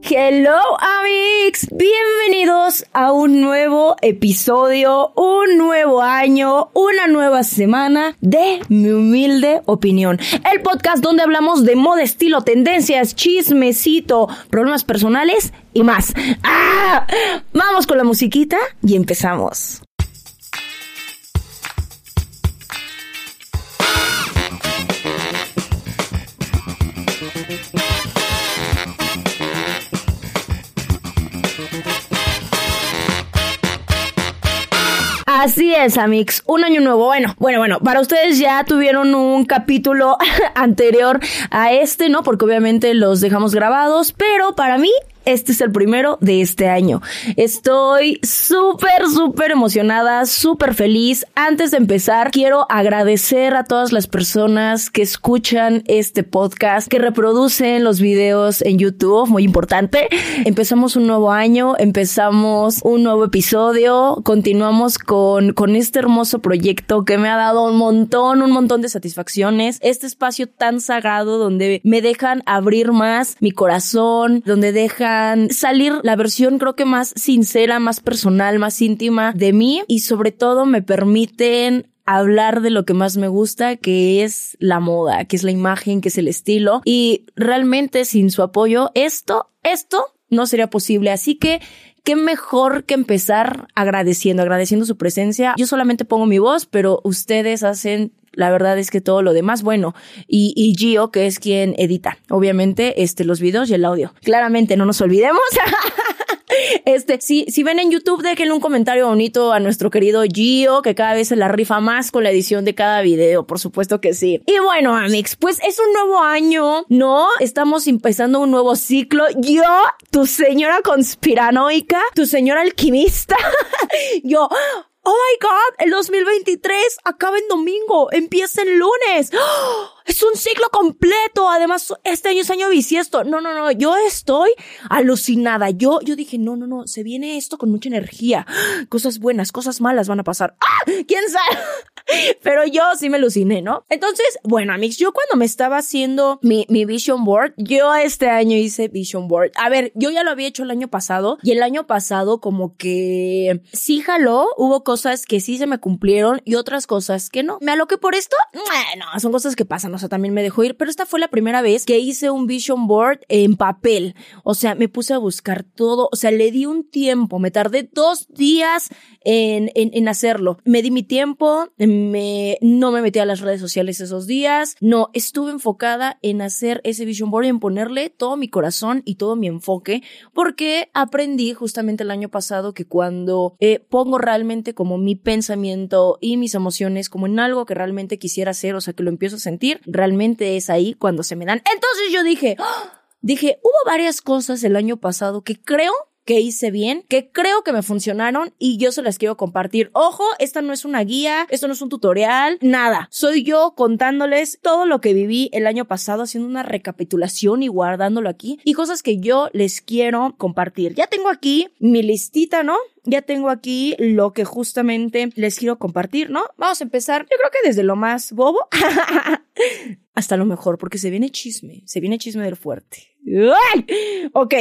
Hello amigos, bienvenidos a un nuevo episodio, un nuevo año, una nueva semana de Mi Humilde Opinión. El podcast donde hablamos de moda, estilo, tendencias, chismecito, problemas personales y más. ¡Ah! Vamos con la musiquita y empezamos. Así es, Amix. Un año nuevo. Bueno, bueno, bueno. Para ustedes ya tuvieron un capítulo anterior a este, ¿no? Porque obviamente los dejamos grabados. Pero para mí este es el primero de este año. Estoy súper, súper emocionada, súper feliz. Antes de empezar, quiero agradecer a todas las personas que escuchan este podcast, que reproducen los videos en YouTube, muy importante. Empezamos un nuevo año, empezamos un nuevo episodio, continuamos con, con este hermoso proyecto que me ha dado un montón, un montón de satisfacciones. Este espacio tan sagrado donde me dejan abrir más mi corazón, donde dejan salir la versión creo que más sincera, más personal, más íntima de mí y sobre todo me permiten hablar de lo que más me gusta, que es la moda, que es la imagen, que es el estilo. Y realmente sin su apoyo, esto, esto no sería posible. Así que qué mejor que empezar agradeciendo, agradeciendo su presencia. Yo solamente pongo mi voz, pero ustedes hacen la verdad es que todo lo demás, bueno, y, y Gio, que es quien edita, obviamente, este, los videos y el audio. Claramente, no nos olvidemos. Este, si, si ven en YouTube, déjenle un comentario bonito a nuestro querido Gio, que cada vez se la rifa más con la edición de cada video, por supuesto que sí. Y bueno, Amix, pues es un nuevo año, ¿no? Estamos empezando un nuevo ciclo. Yo, tu señora conspiranoica, tu señora alquimista, yo, Oh my God, el 2023 acaba en domingo, empieza el lunes. Es un ciclo completo. Además, este año es año bisiesto. No, no, no. Yo estoy alucinada. Yo, yo dije, no, no, no. Se viene esto con mucha energía. Cosas buenas, cosas malas van a pasar. ¡Ah! ¿Quién sabe? Pero yo sí me aluciné, ¿no? Entonces, bueno, amigos, yo cuando me estaba haciendo mi, mi vision board, yo este año hice vision board. A ver, yo ya lo había hecho el año pasado y el año pasado como que sí jaló. Hubo cosas que sí se me cumplieron y otras cosas que no. ¿Me aloqué por esto? No, son cosas que pasan o sea, también me dejó ir, pero esta fue la primera vez que hice un vision board en papel. O sea, me puse a buscar todo, o sea, le di un tiempo, me tardé dos días en, en, en hacerlo. Me di mi tiempo, me, no me metí a las redes sociales esos días, no, estuve enfocada en hacer ese vision board y en ponerle todo mi corazón y todo mi enfoque, porque aprendí justamente el año pasado que cuando eh, pongo realmente como mi pensamiento y mis emociones como en algo que realmente quisiera hacer, o sea, que lo empiezo a sentir, realmente es ahí cuando se me dan. Entonces yo dije, ¡ah! dije, hubo varias cosas el año pasado que creo que hice bien, que creo que me funcionaron y yo se las quiero compartir. Ojo, esta no es una guía, esto no es un tutorial, nada. Soy yo contándoles todo lo que viví el año pasado, haciendo una recapitulación y guardándolo aquí y cosas que yo les quiero compartir. Ya tengo aquí mi listita, ¿no? ya tengo aquí lo que justamente les quiero compartir, ¿no? Vamos a empezar, yo creo que desde lo más bobo hasta lo mejor, porque se viene chisme, se viene chisme del fuerte. Ok.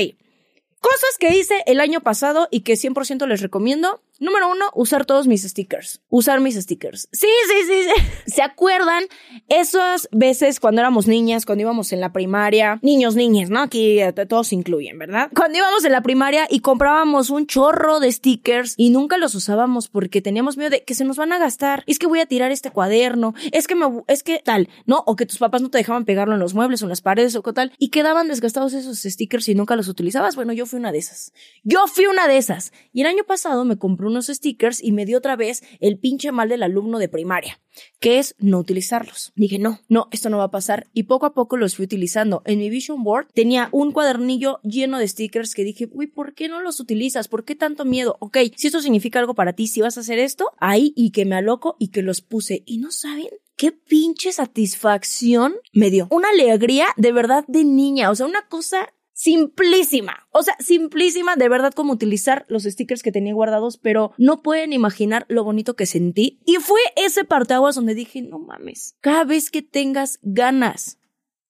Cosas que hice el año pasado y que 100% les recomiendo. Número uno, usar todos mis stickers. Usar mis stickers. Sí, sí, sí, sí. ¿Se acuerdan esas veces cuando éramos niñas, cuando íbamos en la primaria? Niños, niñas, ¿no? Aquí eh, todos incluyen, ¿verdad? Cuando íbamos en la primaria y comprábamos un chorro de stickers y nunca los usábamos porque teníamos miedo de que se nos van a gastar. Es que voy a tirar este cuaderno. Es que me, es que tal, ¿no? O que tus papás no te dejaban pegarlo en los muebles o en las paredes o tal. Y quedaban desgastados esos stickers y nunca los utilizabas. Bueno, yo fui una de esas. Yo fui una de esas. Y el año pasado me compré unos stickers y me dio otra vez el pinche mal del alumno de primaria, que es no utilizarlos. Dije, no, no, esto no va a pasar. Y poco a poco los fui utilizando. En mi vision board tenía un cuadernillo lleno de stickers que dije, uy, ¿por qué no los utilizas? ¿Por qué tanto miedo? Ok, si esto significa algo para ti, si vas a hacer esto, ahí y que me aloco y que los puse. Y no saben qué pinche satisfacción me dio. Una alegría de verdad de niña, o sea, una cosa simplísima. O sea, simplísima de verdad como utilizar los stickers que tenía guardados, pero no pueden imaginar lo bonito que sentí. Y fue ese parteaguas donde dije, no mames, cada vez que tengas ganas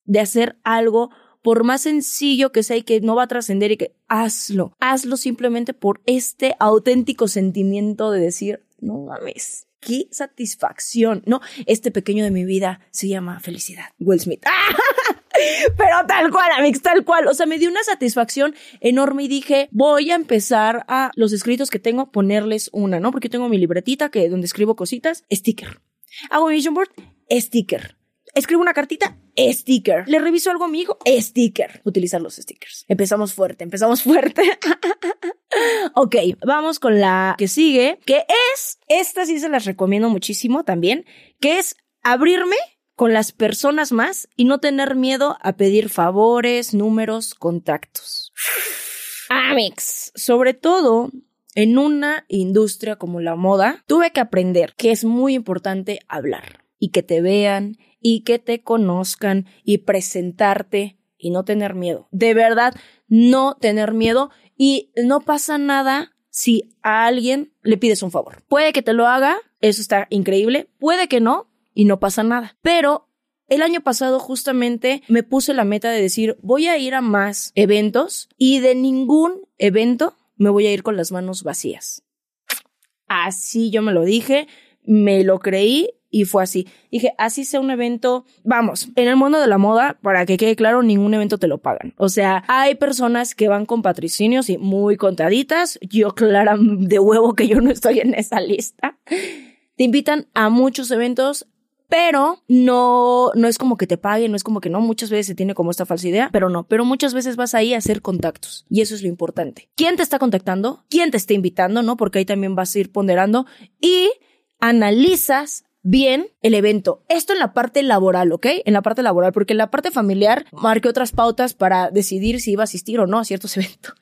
de hacer algo por más sencillo que sea y que no va a trascender y que hazlo, hazlo simplemente por este auténtico sentimiento de decir, no mames, qué satisfacción, ¿no? Este pequeño de mi vida se llama felicidad. Will Smith. Pero tal cual, Amix, tal cual. O sea, me dio una satisfacción enorme y dije, voy a empezar a los escritos que tengo, ponerles una, ¿no? Porque tengo mi libretita que donde escribo cositas, sticker. Hago mi vision board, sticker. Escribo una cartita, sticker. Le reviso algo a mi hijo, sticker. Utilizar los stickers. Empezamos fuerte, empezamos fuerte. ok, vamos con la que sigue, que es, esta sí se las recomiendo muchísimo también, que es abrirme con las personas más y no tener miedo a pedir favores, números, contactos. Amix, sobre todo en una industria como la moda, tuve que aprender que es muy importante hablar y que te vean y que te conozcan y presentarte y no tener miedo. De verdad, no tener miedo y no pasa nada si a alguien le pides un favor. Puede que te lo haga, eso está increíble, puede que no, y no pasa nada. Pero el año pasado justamente me puse la meta de decir, voy a ir a más eventos y de ningún evento me voy a ir con las manos vacías. Así yo me lo dije, me lo creí y fue así. Dije, así sea un evento, vamos, en el mundo de la moda, para que quede claro, ningún evento te lo pagan. O sea, hay personas que van con patrocinios y muy contaditas. Yo, clara de huevo que yo no estoy en esa lista. Te invitan a muchos eventos pero no, no es como que te paguen, no es como que no, muchas veces se tiene como esta falsa idea, pero no, pero muchas veces vas ahí a hacer contactos y eso es lo importante. ¿Quién te está contactando? ¿Quién te está invitando? ¿No? Porque ahí también vas a ir ponderando y analizas bien el evento. Esto en la parte laboral, ¿ok? En la parte laboral, porque en la parte familiar marqué otras pautas para decidir si iba a asistir o no a ciertos eventos.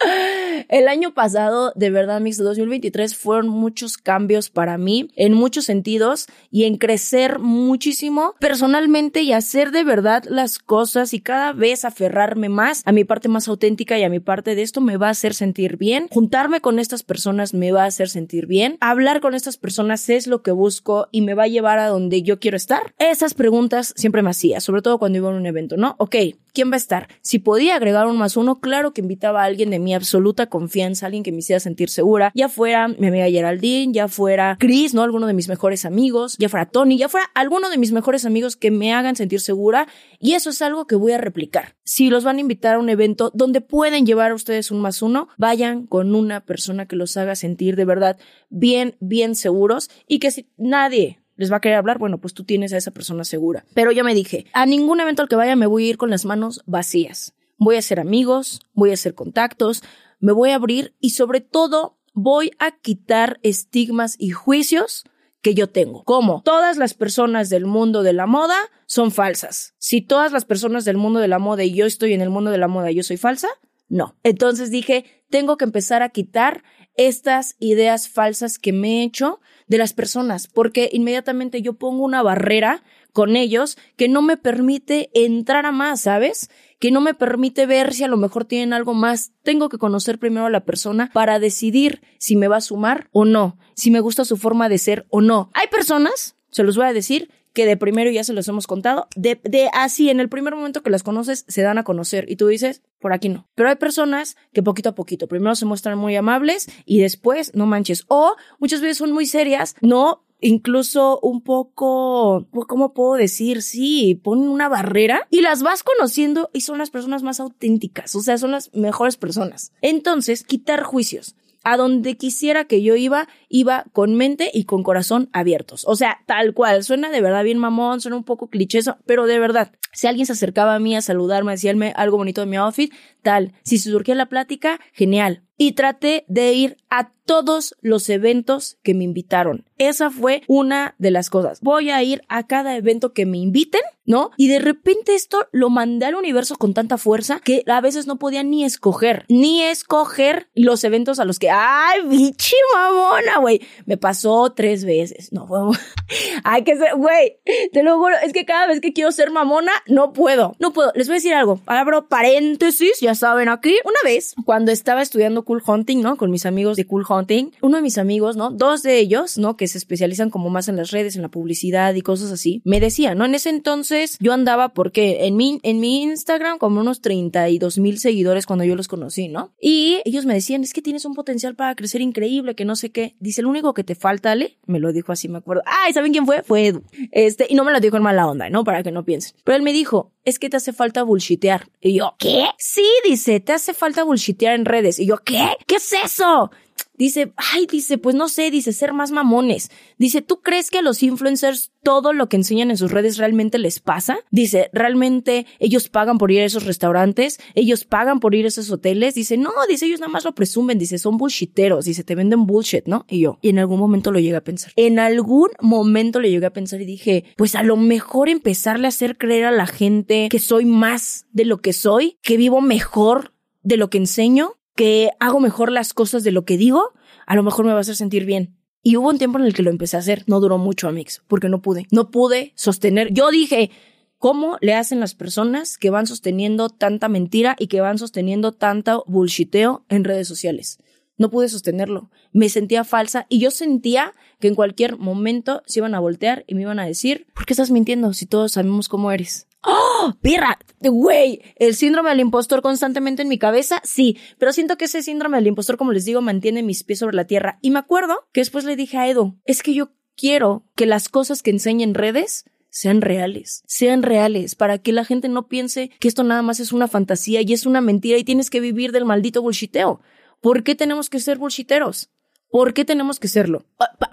El año pasado, de verdad, Mix de 2023 fueron muchos cambios para mí en muchos sentidos y en crecer muchísimo personalmente y hacer de verdad las cosas y cada vez aferrarme más a mi parte más auténtica y a mi parte de esto me va a hacer sentir bien. Juntarme con estas personas me va a hacer sentir bien. Hablar con estas personas es lo que busco y me va a llevar a donde yo quiero estar. Esas preguntas siempre me hacía, sobre todo cuando iba a un evento, ¿no? Ok, ¿quién va a estar? Si podía agregar un más uno, claro que invitaba a alguien de mi absoluta confianza, alguien que me hiciera sentir segura, ya fuera mi amiga Geraldine, ya fuera Chris, ¿no? Alguno de mis mejores amigos, ya fuera Tony, ya fuera alguno de mis mejores amigos que me hagan sentir segura y eso es algo que voy a replicar. Si los van a invitar a un evento donde pueden llevar a ustedes un más uno, vayan con una persona que los haga sentir de verdad bien, bien seguros y que si nadie les va a querer hablar, bueno, pues tú tienes a esa persona segura. Pero yo me dije, a ningún evento al que vaya me voy a ir con las manos vacías. Voy a hacer amigos, voy a hacer contactos, me voy a abrir y sobre todo voy a quitar estigmas y juicios que yo tengo. Como todas las personas del mundo de la moda son falsas. Si todas las personas del mundo de la moda y yo estoy en el mundo de la moda y yo soy falsa, no. Entonces dije, tengo que empezar a quitar estas ideas falsas que me he hecho de las personas, porque inmediatamente yo pongo una barrera con ellos que no me permite entrar a más, ¿sabes? Que no me permite ver si a lo mejor tienen algo más. Tengo que conocer primero a la persona para decidir si me va a sumar o no, si me gusta su forma de ser o no. Hay personas, se los voy a decir, que de primero ya se los hemos contado, de, de así en el primer momento que las conoces se dan a conocer y tú dices, por aquí no. Pero hay personas que poquito a poquito, primero se muestran muy amables y después no manches. O muchas veces son muy serias, no incluso un poco, ¿cómo puedo decir? Sí, ponen una barrera y las vas conociendo y son las personas más auténticas, o sea, son las mejores personas. Entonces, quitar juicios a donde quisiera que yo iba, iba con mente y con corazón abiertos. O sea, tal cual. Suena de verdad bien mamón, suena un poco clichoso, pero de verdad, si alguien se acercaba a mí a saludarme, a decirme algo bonito de mi outfit, tal. Si se surgía la plática, genial. Y traté de ir a todos los eventos que me invitaron. Esa fue una de las cosas. Voy a ir a cada evento que me inviten, ¿no? Y de repente esto lo mandé al universo con tanta fuerza que a veces no podía ni escoger, ni escoger los eventos a los que, ay, bichi mamona, güey. Me pasó tres veces. No, fue... hay que ser, güey, te lo juro, es que cada vez que quiero ser mamona, no puedo, no puedo. Les voy a decir algo. Abro paréntesis, ya saben aquí. Una vez, cuando estaba estudiando Cool Hunting, ¿no? Con mis amigos de Cool Hunting. Uno de mis amigos, ¿no? Dos de ellos, ¿no? Que se especializan como más en las redes, en la publicidad y cosas así. Me decía, ¿no? En ese entonces yo andaba porque en mi, en mi Instagram como unos 32 mil seguidores cuando yo los conocí, ¿no? Y ellos me decían, es que tienes un potencial para crecer increíble, que no sé qué. Dice, el único que te falta, Ale, me lo dijo así, me acuerdo. Ay, ¿saben quién fue? Fue Edu. Este, y no me lo dijo en mala onda, ¿no? Para que no piensen. Pero él me dijo, es que te hace falta bullshitear. Y yo, ¿qué? Sí, dice, te hace falta bullshitear en redes. Y yo, ¿qué? ¿Qué es eso? Dice, ay, dice, pues no sé, dice, ser más mamones. Dice, ¿tú crees que a los influencers todo lo que enseñan en sus redes realmente les pasa? Dice, ¿realmente ellos pagan por ir a esos restaurantes? ¿Ellos pagan por ir a esos hoteles? Dice, no, dice, ellos nada más lo presumen. Dice, son bullshiteros. Dice, te venden bullshit, ¿no? Y yo, y en algún momento lo llegué a pensar. En algún momento lo llegué a pensar y dije, pues a lo mejor empezarle a hacer creer a la gente que soy más de lo que soy, que vivo mejor de lo que enseño, que hago mejor las cosas de lo que digo, a lo mejor me va a sentir bien. Y hubo un tiempo en el que lo empecé a hacer. No duró mucho, Amix, porque no pude. No pude sostener. Yo dije, ¿cómo le hacen las personas que van sosteniendo tanta mentira y que van sosteniendo tanto bullshiteo en redes sociales? No pude sostenerlo. Me sentía falsa y yo sentía que en cualquier momento se iban a voltear y me iban a decir, ¿por qué estás mintiendo si todos sabemos cómo eres? ¡Oh! ¡Pirra! Güey, el síndrome del impostor constantemente en mi cabeza, sí, pero siento que ese síndrome del impostor, como les digo, mantiene mis pies sobre la tierra. Y me acuerdo que después le dije a Edo, es que yo quiero que las cosas que enseñe en redes sean reales, sean reales, para que la gente no piense que esto nada más es una fantasía y es una mentira y tienes que vivir del maldito bullshiteo. ¿Por qué tenemos que ser bullshiteros? ¿Por qué tenemos que serlo?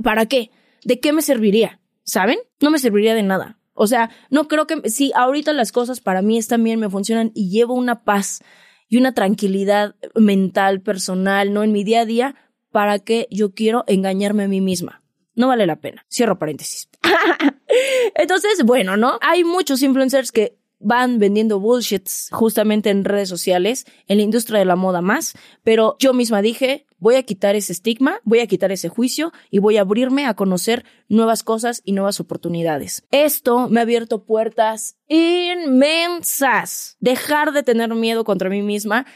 ¿Para qué? ¿De qué me serviría? ¿Saben? No me serviría de nada. O sea, no creo que, sí, ahorita las cosas para mí están bien, me funcionan y llevo una paz y una tranquilidad mental, personal, ¿no? En mi día a día, para que yo quiero engañarme a mí misma. No vale la pena. Cierro paréntesis. Entonces, bueno, ¿no? Hay muchos influencers que van vendiendo bullshits justamente en redes sociales, en la industria de la moda más, pero yo misma dije, voy a quitar ese estigma, voy a quitar ese juicio y voy a abrirme a conocer nuevas cosas y nuevas oportunidades. Esto me ha abierto puertas inmensas. Dejar de tener miedo contra mí misma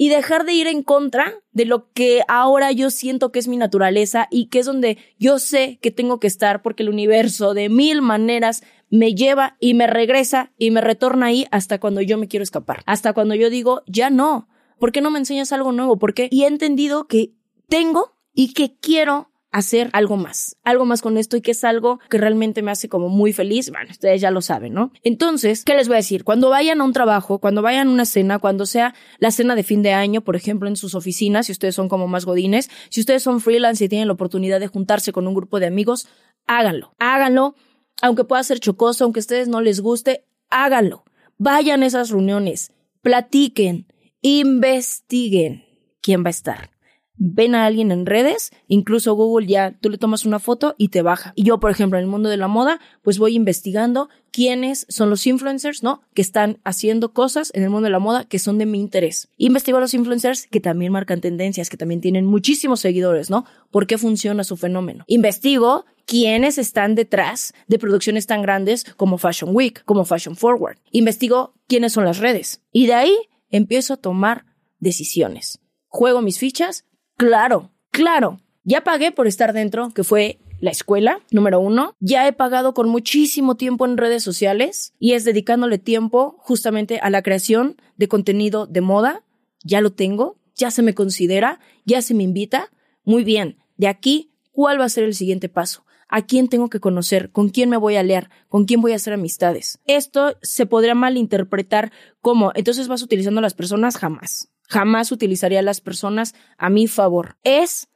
y dejar de ir en contra de lo que ahora yo siento que es mi naturaleza y que es donde yo sé que tengo que estar porque el universo de mil maneras me lleva y me regresa y me retorna ahí hasta cuando yo me quiero escapar, hasta cuando yo digo, ya no, ¿por qué no me enseñas algo nuevo? Porque y he entendido que tengo y que quiero hacer algo más, algo más con esto y que es algo que realmente me hace como muy feliz. Bueno, ustedes ya lo saben, ¿no? Entonces, ¿qué les voy a decir? Cuando vayan a un trabajo, cuando vayan a una cena, cuando sea la cena de fin de año, por ejemplo, en sus oficinas, si ustedes son como más godines, si ustedes son freelance y tienen la oportunidad de juntarse con un grupo de amigos, háganlo, háganlo, aunque pueda ser chocoso, aunque a ustedes no les guste, háganlo. Vayan a esas reuniones, platiquen, investiguen quién va a estar ven a alguien en redes, incluso Google ya, tú le tomas una foto y te baja. Y yo, por ejemplo, en el mundo de la moda, pues voy investigando quiénes son los influencers, ¿no? Que están haciendo cosas en el mundo de la moda que son de mi interés. Investigo a los influencers que también marcan tendencias, que también tienen muchísimos seguidores, ¿no? ¿Por qué funciona su fenómeno? Investigo quiénes están detrás de producciones tan grandes como Fashion Week, como Fashion Forward. Investigo quiénes son las redes. Y de ahí empiezo a tomar decisiones. Juego mis fichas Claro, claro. Ya pagué por estar dentro, que fue la escuela, número uno. Ya he pagado con muchísimo tiempo en redes sociales y es dedicándole tiempo justamente a la creación de contenido de moda. Ya lo tengo, ya se me considera, ya se me invita. Muy bien, de aquí, ¿cuál va a ser el siguiente paso? ¿A quién tengo que conocer? ¿Con quién me voy a leer? ¿Con quién voy a hacer amistades? Esto se podría malinterpretar como, entonces vas utilizando a las personas jamás jamás utilizaría a las personas a mi favor. Es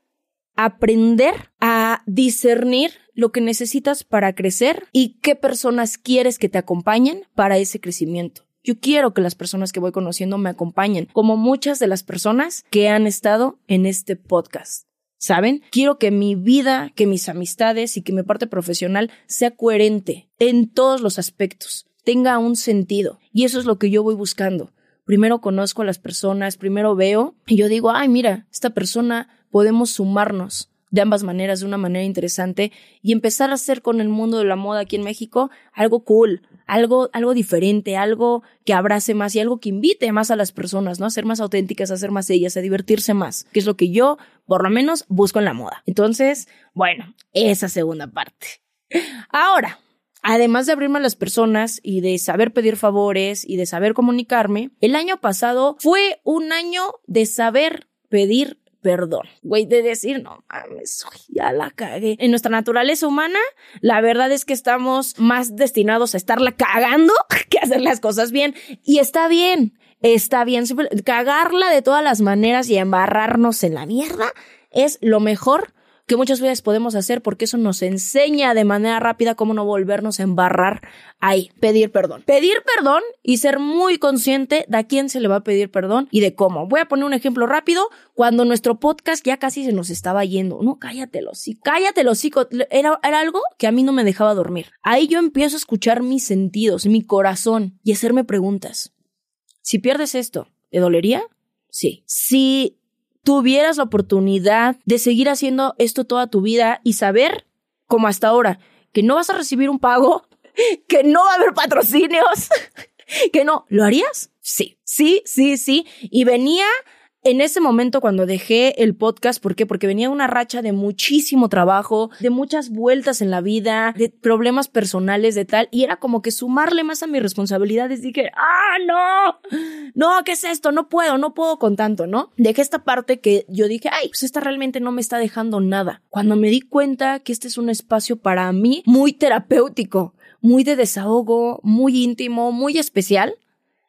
aprender a discernir lo que necesitas para crecer y qué personas quieres que te acompañen para ese crecimiento. Yo quiero que las personas que voy conociendo me acompañen, como muchas de las personas que han estado en este podcast. ¿Saben? Quiero que mi vida, que mis amistades y que mi parte profesional sea coherente en todos los aspectos, tenga un sentido. Y eso es lo que yo voy buscando primero conozco a las personas, primero veo y yo digo, ay, mira, esta persona podemos sumarnos de ambas maneras, de una manera interesante y empezar a hacer con el mundo de la moda aquí en México algo cool, algo, algo diferente, algo que abrace más y algo que invite más a las personas, ¿no? A ser más auténticas, a ser más ellas, a divertirse más, que es lo que yo, por lo menos, busco en la moda. Entonces, bueno, esa segunda parte. Ahora, además de abrirme a las personas y de saber pedir favores y de saber comunicarme, el año pasado fue un año de saber pedir perdón. Güey, de decir, no mames, ya la cagué. En nuestra naturaleza humana, la verdad es que estamos más destinados a estarla cagando que a hacer las cosas bien. Y está bien, está bien. Cagarla de todas las maneras y embarrarnos en la mierda es lo mejor que muchas veces podemos hacer porque eso nos enseña de manera rápida cómo no volvernos a embarrar ahí. Pedir perdón. Pedir perdón y ser muy consciente de a quién se le va a pedir perdón y de cómo. Voy a poner un ejemplo rápido. Cuando nuestro podcast ya casi se nos estaba yendo. No, cállatelo, sí, cállatelo, sí. Era, era algo que a mí no me dejaba dormir. Ahí yo empiezo a escuchar mis sentidos, mi corazón y hacerme preguntas. Si pierdes esto, ¿te dolería? Sí. Si tuvieras la oportunidad de seguir haciendo esto toda tu vida y saber, como hasta ahora, que no vas a recibir un pago, que no va a haber patrocinios, que no, ¿lo harías? Sí, sí, sí, sí. Y venía en ese momento cuando dejé el podcast, ¿por qué? Porque venía una racha de muchísimo trabajo, de muchas vueltas en la vida, de problemas personales, de tal, y era como que sumarle más a mis responsabilidades. Dije, ah, no, no, ¿qué es esto? No puedo, no puedo con tanto, ¿no? Dejé esta parte que yo dije, ay, pues esta realmente no me está dejando nada. Cuando me di cuenta que este es un espacio para mí muy terapéutico, muy de desahogo, muy íntimo, muy especial,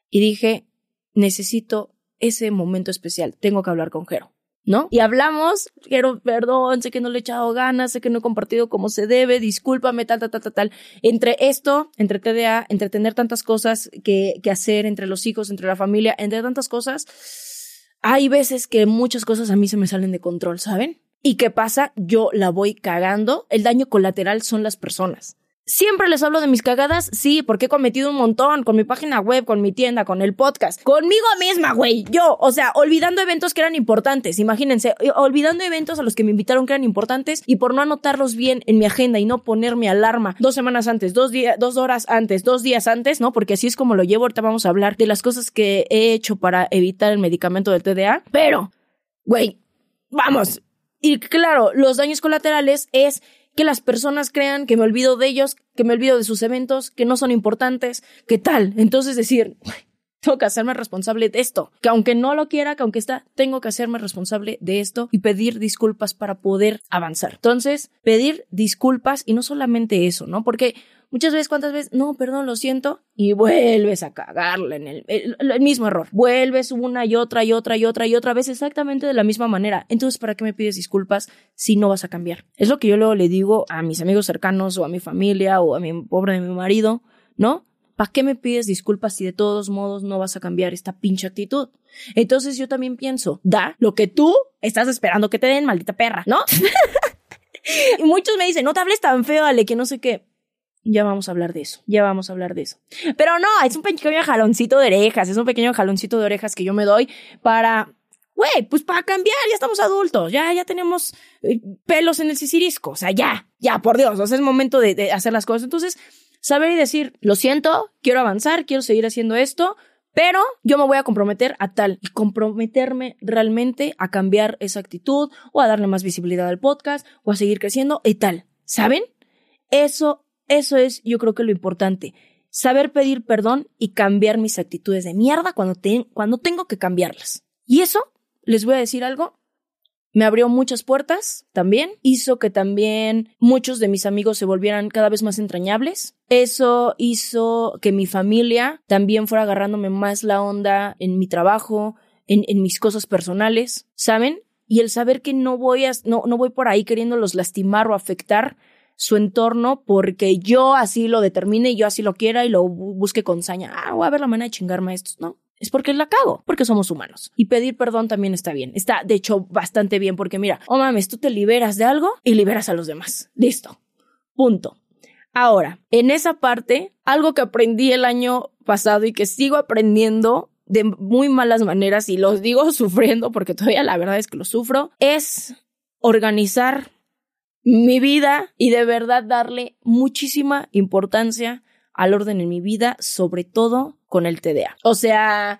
y dije, necesito ese momento especial. Tengo que hablar con Jero. ¿no? Y hablamos, quiero perdón, sé que no le he echado ganas, sé que no he compartido como se debe, discúlpame, tal, tal, tal, tal, tal. Entre esto, entre TDA, entre tener tantas cosas que, que hacer entre los hijos, entre la familia, entre tantas cosas, hay veces que muchas cosas a mí se me salen de control, ¿saben? ¿Y qué pasa? Yo la voy cagando. El daño colateral son las personas. Siempre les hablo de mis cagadas, sí, porque he cometido un montón con mi página web, con mi tienda, con el podcast, conmigo misma, güey, yo, o sea, olvidando eventos que eran importantes, imagínense, eh, olvidando eventos a los que me invitaron que eran importantes y por no anotarlos bien en mi agenda y no ponerme alarma dos semanas antes, dos días, dos horas antes, dos días antes, ¿no? Porque así es como lo llevo, ahorita vamos a hablar de las cosas que he hecho para evitar el medicamento del TDA, pero, güey, vamos. Y claro, los daños colaterales es que las personas crean que me olvido de ellos, que me olvido de sus eventos, que no son importantes, que tal. Entonces decir, tengo que hacerme responsable de esto, que aunque no lo quiera, que aunque está, tengo que hacerme responsable de esto y pedir disculpas para poder avanzar. Entonces, pedir disculpas y no solamente eso, ¿no? Porque Muchas veces, ¿cuántas veces? No, perdón, lo siento. Y vuelves a cagarla en el, el, mismo error. Vuelves una y otra y otra y otra y otra vez exactamente de la misma manera. Entonces, ¿para qué me pides disculpas si no vas a cambiar? Es lo que yo luego le digo a mis amigos cercanos o a mi familia o a mi pobre de mi marido, ¿no? ¿Para qué me pides disculpas si de todos modos no vas a cambiar esta pinche actitud? Entonces yo también pienso, da lo que tú estás esperando que te den, maldita perra, ¿no? y muchos me dicen, no te hables tan feo, Ale, que no sé qué. Ya vamos a hablar de eso, ya vamos a hablar de eso. Pero no, es un pequeño jaloncito de orejas, es un pequeño jaloncito de orejas que yo me doy para, güey, pues para cambiar, ya estamos adultos, ya, ya tenemos eh, pelos en el sisirisco, o sea, ya, ya, por Dios, o sea, es momento de, hacer las cosas. Entonces, saber y decir, lo siento, quiero avanzar, quiero seguir haciendo esto, pero yo me voy a comprometer a tal y comprometerme realmente a cambiar esa actitud o a darle más visibilidad al podcast o a seguir creciendo y tal. ¿Saben? Eso eso es, yo creo que lo importante. Saber pedir perdón y cambiar mis actitudes de mierda cuando, cuando tengo que cambiarlas. Y eso, les voy a decir algo, me abrió muchas puertas también, hizo que también muchos de mis amigos se volvieran cada vez más entrañables. Eso hizo que mi familia también fuera agarrándome más la onda en mi trabajo, en, en mis cosas personales, ¿saben? Y el saber que no voy a, no, no voy por ahí queriéndolos lastimar o afectar, su entorno porque yo así lo determine y yo así lo quiera y lo busque con saña. Ah, voy a ver la manera de chingarme a estos, ¿no? Es porque la cago, porque somos humanos. Y pedir perdón también está bien. Está, de hecho, bastante bien porque mira, oh mames, tú te liberas de algo y liberas a los demás. Listo. Punto. Ahora, en esa parte, algo que aprendí el año pasado y que sigo aprendiendo de muy malas maneras y los digo sufriendo porque todavía la verdad es que lo sufro, es organizar mi vida y de verdad darle muchísima importancia al orden en mi vida, sobre todo con el TDA. O sea,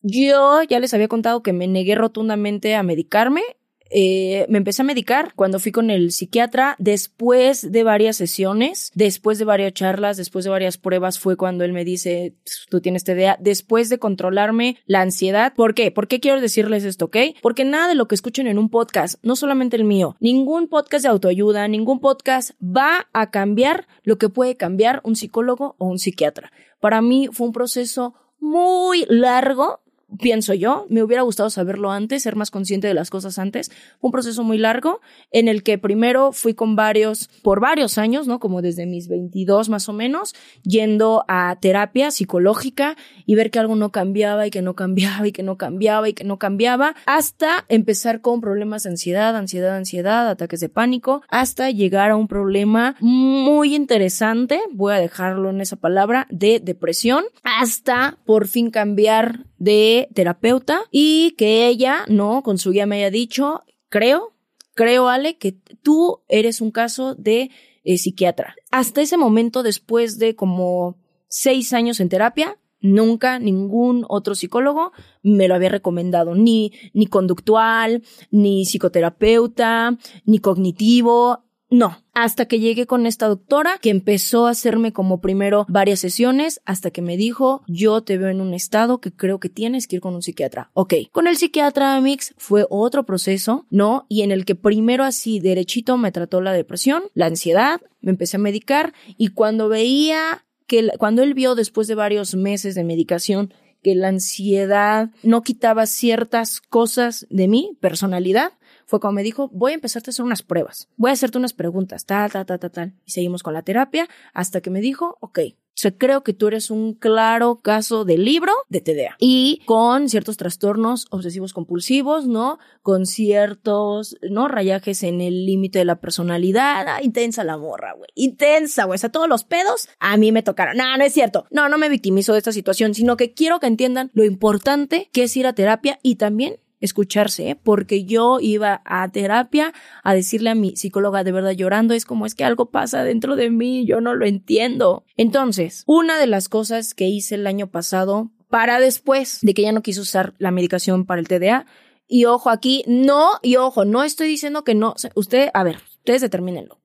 yo ya les había contado que me negué rotundamente a medicarme eh, me empecé a medicar cuando fui con el psiquiatra. Después de varias sesiones, después de varias charlas, después de varias pruebas, fue cuando él me dice, tú tienes TDA. Después de controlarme la ansiedad. ¿Por qué? ¿Por qué quiero decirles esto, ok? Porque nada de lo que escuchen en un podcast, no solamente el mío, ningún podcast de autoayuda, ningún podcast va a cambiar lo que puede cambiar un psicólogo o un psiquiatra. Para mí fue un proceso muy largo pienso yo, me hubiera gustado saberlo antes, ser más consciente de las cosas antes. un proceso muy largo en el que primero fui con varios, por varios años, ¿no? Como desde mis 22 más o menos, yendo a terapia psicológica y ver que algo no cambiaba y que no cambiaba y que no cambiaba y que no cambiaba, hasta empezar con problemas de ansiedad, ansiedad, ansiedad, ataques de pánico, hasta llegar a un problema muy interesante, voy a dejarlo en esa palabra, de depresión, hasta por fin cambiar de terapeuta y que ella, ¿no? Con su guía me haya dicho, creo, creo, Ale, que tú eres un caso de eh, psiquiatra. Hasta ese momento, después de como seis años en terapia, nunca ningún otro psicólogo me lo había recomendado, ni, ni conductual, ni psicoterapeuta, ni cognitivo, no, hasta que llegué con esta doctora que empezó a hacerme como primero varias sesiones hasta que me dijo, yo te veo en un estado que creo que tienes que ir con un psiquiatra. Ok, con el psiquiatra Mix fue otro proceso, ¿no? Y en el que primero así derechito me trató la depresión, la ansiedad, me empecé a medicar y cuando veía que cuando él vio después de varios meses de medicación que la ansiedad no quitaba ciertas cosas de mi personalidad, fue cuando me dijo, voy a empezarte a hacer unas pruebas, voy a hacerte unas preguntas, tal, tal, tal, tal, tal. Y seguimos con la terapia hasta que me dijo, ok, yo creo que tú eres un claro caso de libro de TDA y con ciertos trastornos obsesivos compulsivos, ¿no? Con ciertos, ¿no? Rayajes en el límite de la personalidad. Ah, intensa la morra, güey. Intensa, güey. O sea, todos los pedos a mí me tocaron. No, no es cierto. No, no me victimizo de esta situación, sino que quiero que entiendan lo importante que es ir a terapia y también escucharse, ¿eh? porque yo iba a terapia a decirle a mi psicóloga de verdad llorando, es como es que algo pasa dentro de mí, yo no lo entiendo. Entonces, una de las cosas que hice el año pasado para después de que ya no quiso usar la medicación para el TDA, y ojo aquí, no, y ojo, no estoy diciendo que no, usted, a ver, ustedes determinenlo.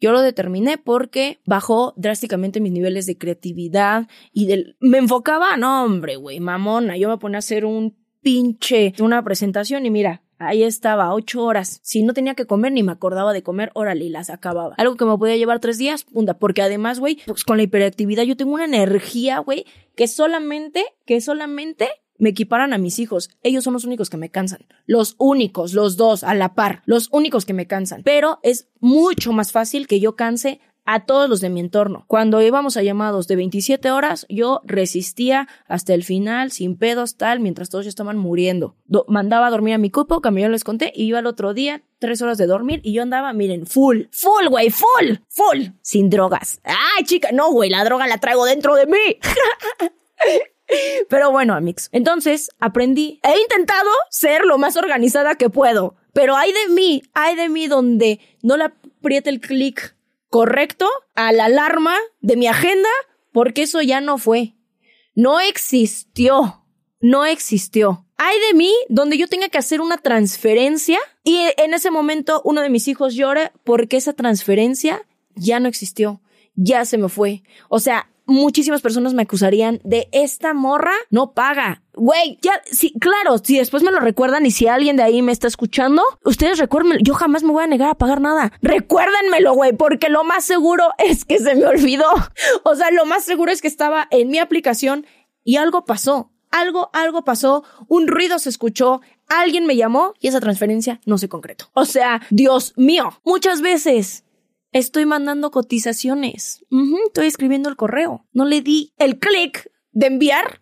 Yo lo determiné porque bajó drásticamente mis niveles de creatividad y del... Me enfocaba, no hombre, güey, mamona, yo me ponía a hacer un pinche una presentación y mira, Ahí estaba, ocho horas. Si no tenía que comer ni me acordaba de comer, órale, y las acababa. Algo que me podía llevar tres días, punta. Porque además, güey, pues con la hiperactividad yo tengo una energía, güey, que solamente, que solamente me equiparan a mis hijos. Ellos son los únicos que me cansan. Los únicos, los dos, a la par. Los únicos que me cansan. Pero es mucho más fácil que yo canse a todos los de mi entorno. Cuando íbamos a llamados de 27 horas, yo resistía hasta el final, sin pedos, tal, mientras todos ya estaban muriendo. mandaba a dormir a mi cupo, como yo les conté, y iba al otro día, tres horas de dormir, y yo andaba, miren, full, full, güey, full, full, sin drogas. Ay, chica, no, güey, la droga la traigo dentro de mí. Pero bueno, amigos, entonces aprendí, he intentado ser lo más organizada que puedo, pero hay de mí, hay de mí donde no le apriete el clic correcto a la alarma de mi agenda porque eso ya no fue. No existió. No existió. Hay de mí donde yo tenga que hacer una transferencia y en ese momento uno de mis hijos llora porque esa transferencia ya no existió. Ya se me fue. O sea, muchísimas personas me acusarían de esta morra no paga. Güey, ya, sí, claro, si después me lo recuerdan y si alguien de ahí me está escuchando, ustedes recuerden, yo jamás me voy a negar a pagar nada. Recuérdenmelo, güey, porque lo más seguro es que se me olvidó. O sea, lo más seguro es que estaba en mi aplicación y algo pasó. Algo, algo pasó, un ruido se escuchó, alguien me llamó y esa transferencia no se concretó. O sea, Dios mío, muchas veces Estoy mandando cotizaciones. estoy escribiendo el correo. No le di el clic de enviar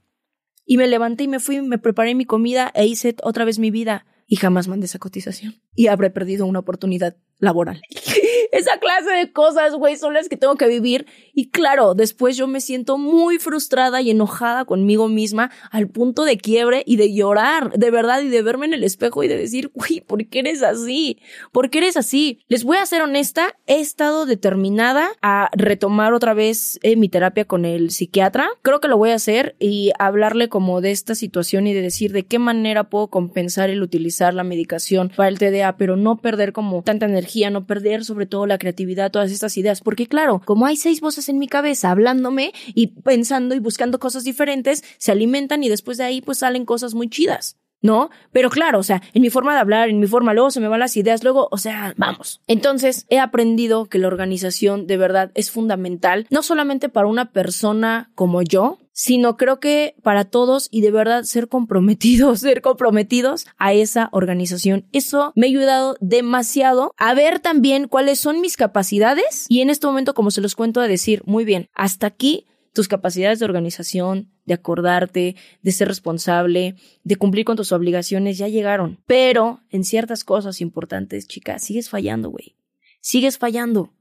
y me levanté y me fui, me preparé mi comida e hice otra vez mi vida y jamás mandé esa cotización. Y habré perdido una oportunidad laboral. esa clase de cosas, güey, son las que tengo que vivir. Y claro, después yo me siento muy frustrada y enojada conmigo misma al punto de quiebre y de llorar, de verdad, y de verme en el espejo y de decir, güey, ¿por qué eres así? ¿Por qué eres así? Les voy a ser honesta, he estado determinada a retomar otra vez eh, mi terapia con el psiquiatra. Creo que lo voy a hacer y hablarle como de esta situación y de decir de qué manera puedo compensar el utilizar la medicación para el TDA, pero no perder como tanta energía, no perder sobre todo la creatividad, todas estas ideas, porque claro, como hay seis voces en mi cabeza hablándome y pensando y buscando cosas diferentes, se alimentan y después de ahí pues salen cosas muy chidas. ¿No? Pero claro, o sea, en mi forma de hablar, en mi forma, luego se me van las ideas, luego, o sea, vamos. Entonces, he aprendido que la organización de verdad es fundamental, no solamente para una persona como yo, sino creo que para todos y de verdad ser comprometidos, ser comprometidos a esa organización. Eso me ha ayudado demasiado a ver también cuáles son mis capacidades y en este momento, como se los cuento, a decir, muy bien, hasta aquí tus capacidades de organización, de acordarte, de ser responsable, de cumplir con tus obligaciones ya llegaron. Pero en ciertas cosas importantes, chicas, sigues fallando, güey. Sigues fallando.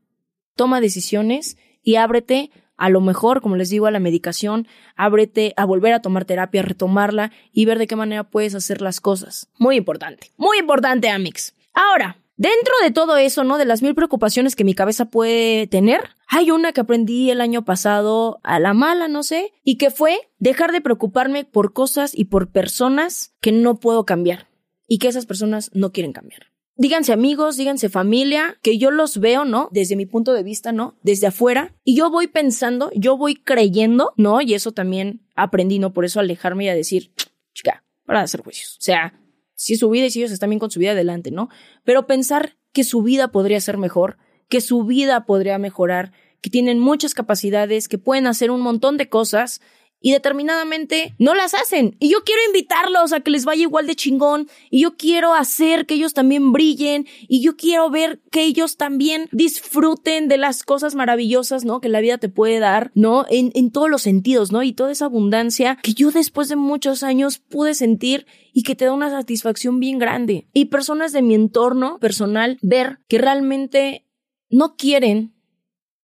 Toma decisiones y ábrete a lo mejor, como les digo, a la medicación, ábrete a volver a tomar terapia, a retomarla y ver de qué manera puedes hacer las cosas. Muy importante, muy importante, Amix. Ahora, Dentro de todo eso, ¿no? De las mil preocupaciones que mi cabeza puede tener, hay una que aprendí el año pasado a la mala, no sé, y que fue dejar de preocuparme por cosas y por personas que no puedo cambiar y que esas personas no quieren cambiar. Díganse amigos, díganse familia, que yo los veo, ¿no? Desde mi punto de vista, ¿no? Desde afuera. Y yo voy pensando, yo voy creyendo, ¿no? Y eso también aprendí, ¿no? Por eso alejarme y a decir, chica, para hacer juicios. O sea, si es su vida y si ellos están bien con su vida adelante, ¿no? Pero pensar que su vida podría ser mejor, que su vida podría mejorar, que tienen muchas capacidades, que pueden hacer un montón de cosas y determinadamente no las hacen. Y yo quiero invitarlos a que les vaya igual de chingón y yo quiero hacer que ellos también brillen y yo quiero ver que ellos también disfruten de las cosas maravillosas, ¿no? Que la vida te puede dar, ¿no? En, en todos los sentidos, ¿no? Y toda esa abundancia que yo después de muchos años pude sentir y que te da una satisfacción bien grande. Y personas de mi entorno personal ver que realmente no quieren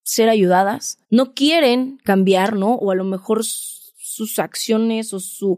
ser ayudadas, no quieren cambiar, ¿no? O a lo mejor sus acciones o sus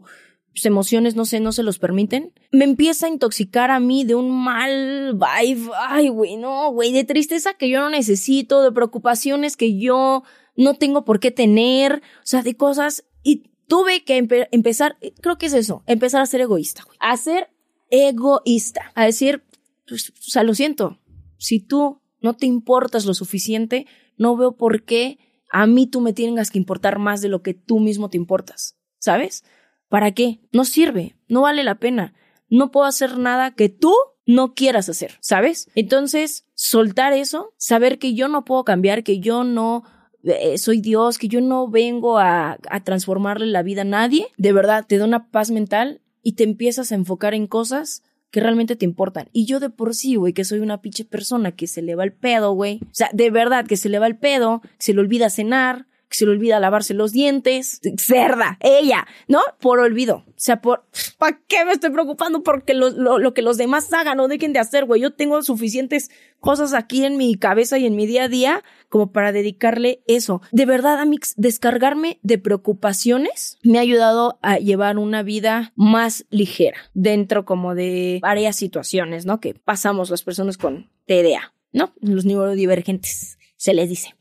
emociones, no sé, no se los permiten, me empieza a intoxicar a mí de un mal vibe, ay, güey, no, güey, de tristeza que yo no necesito, de preocupaciones que yo no tengo por qué tener, o sea, de cosas, y tuve que empezar, creo que es eso, empezar a ser egoísta, güey, a ser egoísta, a decir, pues, o sea, lo siento, si tú no te importas lo suficiente, no veo por qué a mí tú me tengas que importar más de lo que tú mismo te importas, ¿sabes? ¿Para qué? No sirve, no vale la pena. No puedo hacer nada que tú no quieras hacer, ¿sabes? Entonces, soltar eso, saber que yo no puedo cambiar, que yo no eh, soy Dios, que yo no vengo a, a transformarle la vida a nadie, de verdad te da una paz mental y te empiezas a enfocar en cosas que realmente te importan. Y yo de por sí, güey, que soy una pinche persona que se le va el pedo, güey. O sea, de verdad que se le va el pedo, que se le olvida cenar, que se le olvida lavarse los dientes. Cerda, ella, ¿no? Por olvido. O sea, por, ¿para qué me estoy preocupando porque lo, lo, que los demás hagan o dejen de hacer, güey? Yo tengo suficientes cosas aquí en mi cabeza y en mi día a día como para dedicarle eso. De verdad, Amix, descargarme de preocupaciones me ha ayudado a llevar una vida más ligera dentro como de varias situaciones, ¿no? Que pasamos las personas con TDA, ¿no? Los neurodivergentes, se les dice.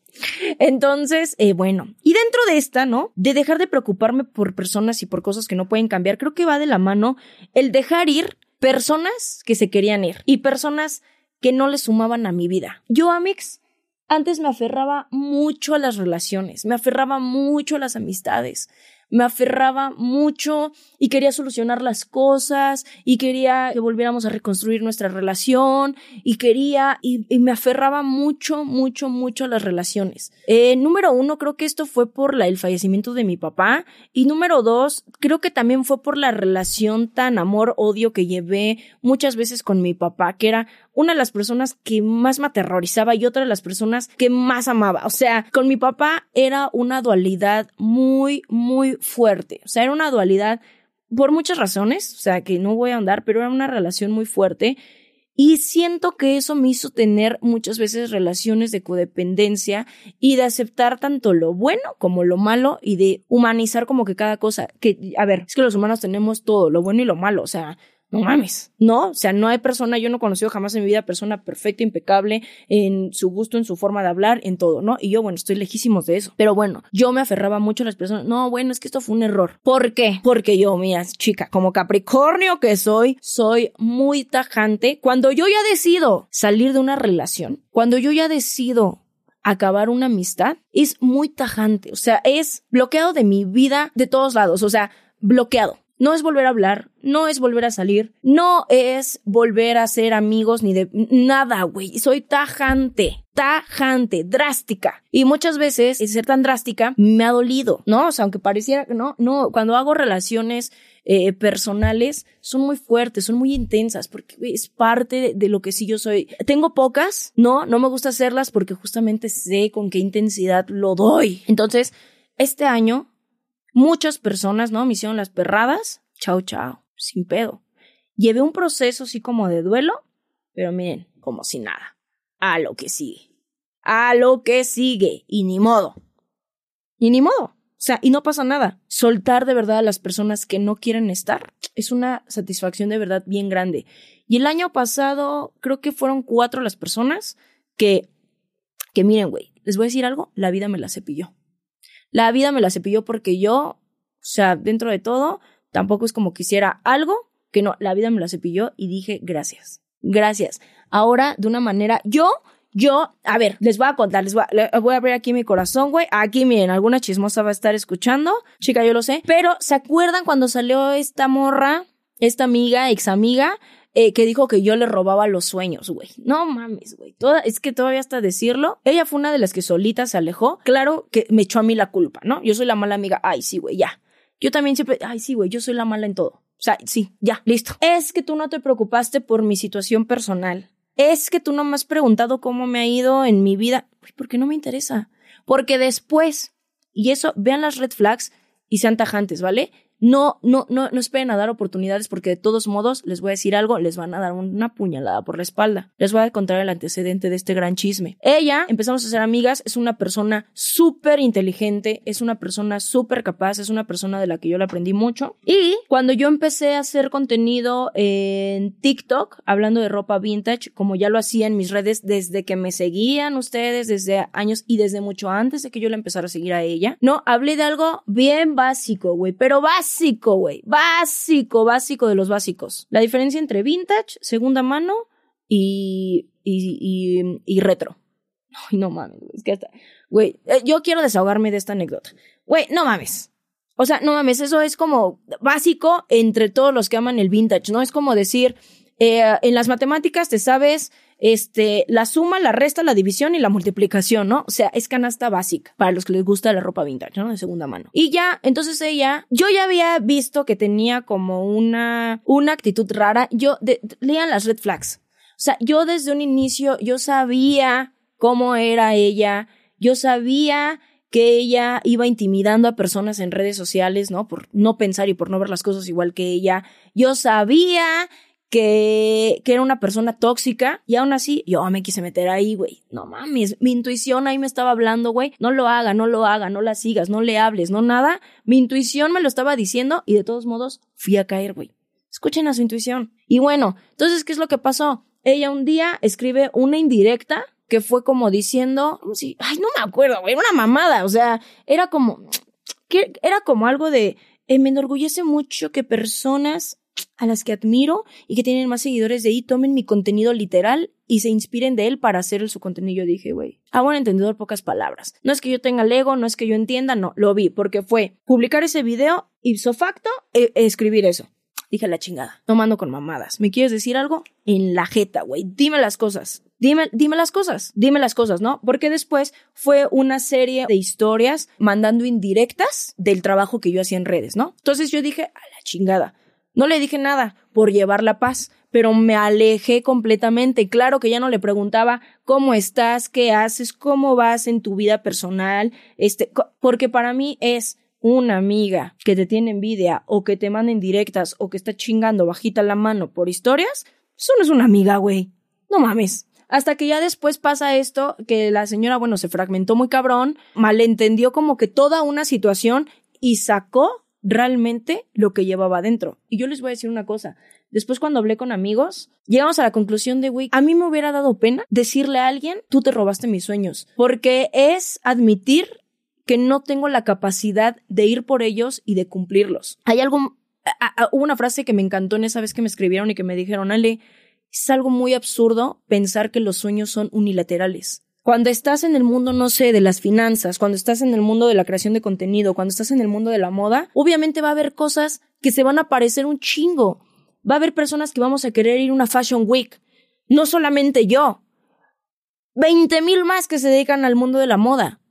Entonces, eh, bueno, y dentro de esta, ¿no? De dejar de preocuparme por personas y por cosas que no pueden cambiar, creo que va de la mano el dejar ir personas que se querían ir y personas que no le sumaban a mi vida. Yo, Amix, antes me aferraba mucho a las relaciones, me aferraba mucho a las amistades, me aferraba mucho y quería solucionar las cosas y quería que volviéramos a reconstruir nuestra relación y quería y, me aferraba mucho, mucho, mucho a las relaciones. Eh, número uno, creo que esto fue por la, el fallecimiento de mi papá y número dos, creo que también fue por la relación tan amor-odio que llevé muchas veces con mi papá, que era una de las personas que más me aterrorizaba y otra de las personas que más amaba. O sea, con mi papá era una dualidad muy, muy fuerte. O sea, era una dualidad por muchas razones, o sea, que no voy a andar, pero era una relación muy fuerte. Y siento que eso me hizo tener muchas veces relaciones de codependencia y de aceptar tanto lo bueno como lo malo y de humanizar como que cada cosa. Que, a ver, es que los humanos tenemos todo, lo bueno y lo malo. O sea, no mames, ¿no? O sea, no hay persona, yo no he conocido jamás en mi vida persona perfecta, impecable en su gusto, en su forma de hablar, en todo, ¿no? Y yo, bueno, estoy lejísimos de eso. Pero bueno, yo me aferraba mucho a las personas. No, bueno, es que esto fue un error. ¿Por qué? Porque yo, mira, chica, como Capricornio que soy, soy muy tajante. Cuando yo ya decido salir de una relación, cuando yo ya decido acabar una amistad, es muy tajante. O sea, es bloqueado de mi vida de todos lados. O sea, bloqueado. No es volver a hablar, no es volver a salir, no es volver a ser amigos ni de nada, güey. Soy tajante, tajante, drástica. Y muchas veces ser tan drástica me ha dolido, ¿no? O sea, aunque pareciera que no, no, cuando hago relaciones eh, personales son muy fuertes, son muy intensas, porque es parte de lo que sí yo soy. Tengo pocas, no, no me gusta hacerlas porque justamente sé con qué intensidad lo doy. Entonces, este año Muchas personas, ¿no? Me hicieron las perradas, chao, chao, sin pedo. Llevé un proceso así como de duelo, pero miren, como si nada. A lo que sigue. A lo que sigue. Y ni modo. Y ni modo. O sea, y no pasa nada. Soltar de verdad a las personas que no quieren estar es una satisfacción de verdad bien grande. Y el año pasado creo que fueron cuatro las personas que, que miren, güey, les voy a decir algo, la vida me la cepilló. La vida me la cepilló porque yo, o sea, dentro de todo, tampoco es como quisiera algo que no, la vida me la cepilló y dije gracias, gracias. Ahora, de una manera, yo, yo, a ver, les voy a contar, les voy a, voy a abrir aquí mi corazón, güey. Aquí, miren, alguna chismosa va a estar escuchando. Chica, yo lo sé. Pero, ¿se acuerdan cuando salió esta morra, esta amiga, ex amiga? Eh, que dijo que yo le robaba los sueños, güey. No mames, güey. Es que todavía hasta decirlo, ella fue una de las que solita se alejó. Claro que me echó a mí la culpa, ¿no? Yo soy la mala amiga. Ay, sí, güey, ya. Yo también siempre, ay, sí, güey, yo soy la mala en todo. O sea, sí, ya, listo. Es que tú no te preocupaste por mi situación personal. Es que tú no me has preguntado cómo me ha ido en mi vida. ¿por qué no me interesa? Porque después, y eso, vean las red flags y sean tajantes, ¿vale? No, no, no, no esperen a dar oportunidades porque de todos modos les voy a decir algo, les van a dar una puñalada por la espalda. Les voy a contar el antecedente de este gran chisme. Ella, empezamos a ser amigas, es una persona súper inteligente, es una persona súper capaz, es una persona de la que yo le aprendí mucho. Y cuando yo empecé a hacer contenido en TikTok, hablando de ropa vintage, como ya lo hacía en mis redes desde que me seguían ustedes, desde años y desde mucho antes de que yo le empezara a seguir a ella, no, hablé de algo bien básico, güey, pero básico básico, güey. Básico, básico de los básicos. La diferencia entre vintage, segunda mano y, y, y, retro. Ay, no mames. Es que hasta, güey, eh, yo quiero desahogarme de esta anécdota. Güey, no mames. O sea, no mames, eso es como básico entre todos los que aman el vintage, ¿no? Es como decir, eh, en las matemáticas te sabes este, la suma, la resta, la división y la multiplicación, ¿no? O sea, es canasta básica para los que les gusta la ropa vintage, ¿no? De segunda mano. Y ya, entonces ella, yo ya había visto que tenía como una, una actitud rara. Yo, lean las red flags. O sea, yo desde un inicio, yo sabía cómo era ella, yo sabía que ella iba intimidando a personas en redes sociales, ¿no? Por no pensar y por no ver las cosas igual que ella. Yo sabía que, que era una persona tóxica y aún así yo me quise meter ahí, güey. No mames, mi intuición ahí me estaba hablando, güey. No lo haga, no lo haga, no la sigas, no le hables, no nada. Mi intuición me lo estaba diciendo y de todos modos fui a caer, güey. Escuchen a su intuición. Y bueno, entonces, ¿qué es lo que pasó? Ella un día escribe una indirecta que fue como diciendo, sí, ay, no me acuerdo, güey, una mamada, o sea, era como, era como algo de, eh, me enorgullece mucho que personas a las que admiro y que tienen más seguidores de ahí tomen mi contenido literal y se inspiren de él para hacer su contenido. Yo dije, güey, a buen entendedor pocas palabras. No es que yo tenga el ego, no es que yo entienda, no, lo vi, porque fue publicar ese video, ipso facto, e, escribir eso. Dije la chingada, tomando con mamadas. ¿Me quieres decir algo? En la jeta, güey. Dime las cosas. Dime, dime las cosas. Dime las cosas, ¿no? Porque después fue una serie de historias mandando indirectas del trabajo que yo hacía en redes, ¿no? Entonces yo dije, a la chingada. No le dije nada por llevar la paz, pero me alejé completamente. Claro que ya no le preguntaba cómo estás, qué haces, cómo vas en tu vida personal, este, porque para mí es una amiga que te tiene envidia o que te manda directas o que está chingando bajita la mano por historias, Eso no es una amiga, güey. No mames. Hasta que ya después pasa esto, que la señora, bueno, se fragmentó muy cabrón, malentendió como que toda una situación y sacó realmente lo que llevaba adentro. Y yo les voy a decir una cosa. Después cuando hablé con amigos, llegamos a la conclusión de, güey, a mí me hubiera dado pena decirle a alguien, tú te robaste mis sueños. Porque es admitir que no tengo la capacidad de ir por ellos y de cumplirlos. Hay algo, hubo una frase que me encantó en esa vez que me escribieron y que me dijeron, Ale, es algo muy absurdo pensar que los sueños son unilaterales. Cuando estás en el mundo, no sé, de las finanzas, cuando estás en el mundo de la creación de contenido, cuando estás en el mundo de la moda, obviamente va a haber cosas que se van a parecer un chingo. Va a haber personas que vamos a querer ir a una Fashion Week. No solamente yo. Veinte mil más que se dedican al mundo de la moda.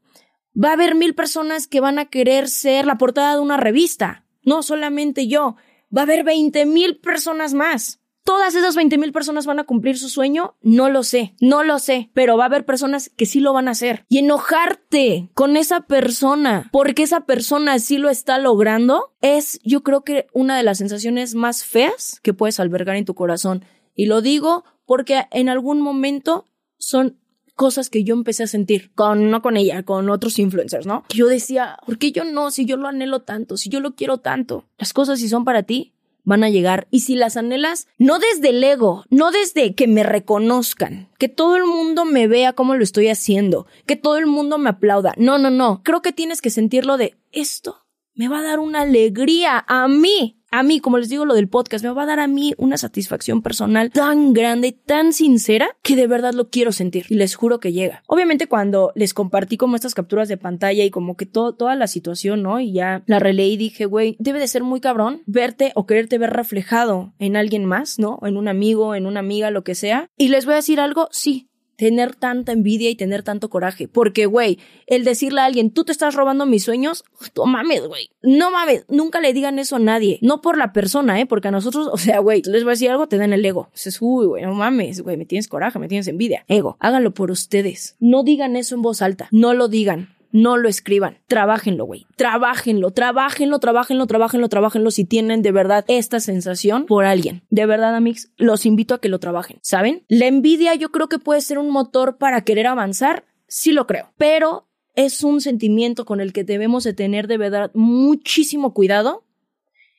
Va a haber mil personas que van a querer ser la portada de una revista. No solamente yo. Va a haber veinte mil personas más. ¿Todas esas 20 mil personas van a cumplir su sueño? No lo sé, no lo sé, pero va a haber personas que sí lo van a hacer. Y enojarte con esa persona porque esa persona sí lo está logrando es, yo creo que una de las sensaciones más feas que puedes albergar en tu corazón. Y lo digo porque en algún momento son cosas que yo empecé a sentir con no con ella, con otros influencers, ¿no? Yo decía, ¿por qué yo no? Si yo lo anhelo tanto, si yo lo quiero tanto. Las cosas si son para ti, van a llegar. Y si las anhelas, no desde el ego, no desde que me reconozcan, que todo el mundo me vea cómo lo estoy haciendo, que todo el mundo me aplauda. No, no, no. Creo que tienes que sentirlo de esto me va a dar una alegría a mí. A mí, como les digo lo del podcast, me va a dar a mí una satisfacción personal tan grande, tan sincera, que de verdad lo quiero sentir. Y les juro que llega. Obviamente cuando les compartí como estas capturas de pantalla y como que todo, toda la situación, ¿no? Y ya la releí y dije, güey, debe de ser muy cabrón verte o quererte ver reflejado en alguien más, ¿no? En un amigo, en una amiga, lo que sea. Y les voy a decir algo, sí, tener tanta envidia y tener tanto coraje. Porque, güey, el decirle a alguien, tú te estás robando mis sueños, no mames, güey. No mames, nunca le digan eso a nadie. No por la persona, ¿eh? Porque a nosotros, o sea, güey, les voy a decir algo, te dan el ego. Dices, uy, güey, no mames, güey, me tienes coraje, me tienes envidia. Ego, háganlo por ustedes. No digan eso en voz alta. No lo digan no lo escriban. Trabajenlo, güey. Trabajenlo, trabajenlo, trabajenlo, trabajenlo, trabajenlo si tienen de verdad esta sensación por alguien. De verdad, amigos, los invito a que lo trabajen. ¿Saben? La envidia yo creo que puede ser un motor para querer avanzar. Sí lo creo. Pero es un sentimiento con el que debemos de tener de verdad muchísimo cuidado